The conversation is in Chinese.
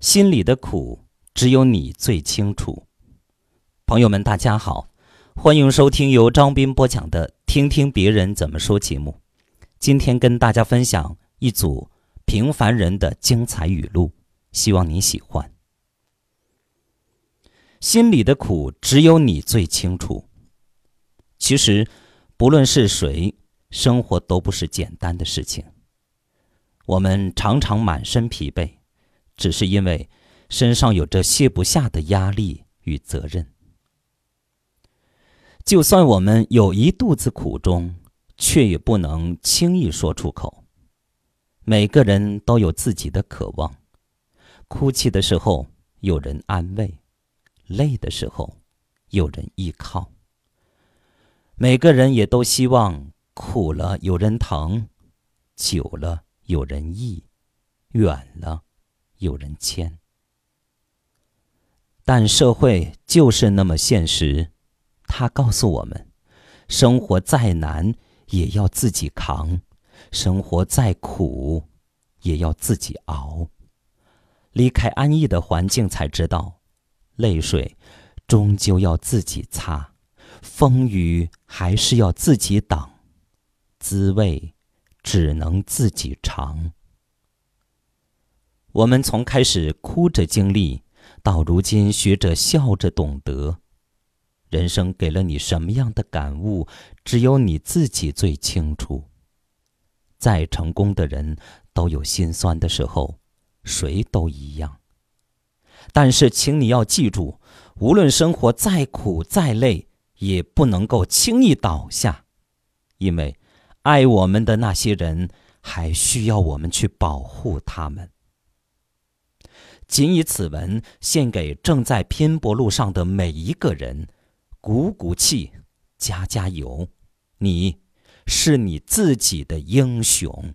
心里的苦，只有你最清楚。朋友们，大家好，欢迎收听由张斌播讲的《听听别人怎么说》节目。今天跟大家分享一组平凡人的精彩语录，希望你喜欢。心里的苦，只有你最清楚。其实，不论是谁，生活都不是简单的事情。我们常常满身疲惫。只是因为身上有着卸不下的压力与责任。就算我们有一肚子苦衷，却也不能轻易说出口。每个人都有自己的渴望，哭泣的时候有人安慰，累的时候有人依靠。每个人也都希望苦了有人疼，久了有人忆，远了。有人牵，但社会就是那么现实。他告诉我们：生活再难也要自己扛，生活再苦也要自己熬。离开安逸的环境，才知道，泪水终究要自己擦，风雨还是要自己挡，滋味只能自己尝。我们从开始哭着经历，到如今学着笑着懂得，人生给了你什么样的感悟，只有你自己最清楚。再成功的人都有心酸的时候，谁都一样。但是，请你要记住，无论生活再苦再累，也不能够轻易倒下，因为爱我们的那些人，还需要我们去保护他们。仅以此文献给正在拼搏路上的每一个人，鼓鼓气，加加油！你是你自己的英雄。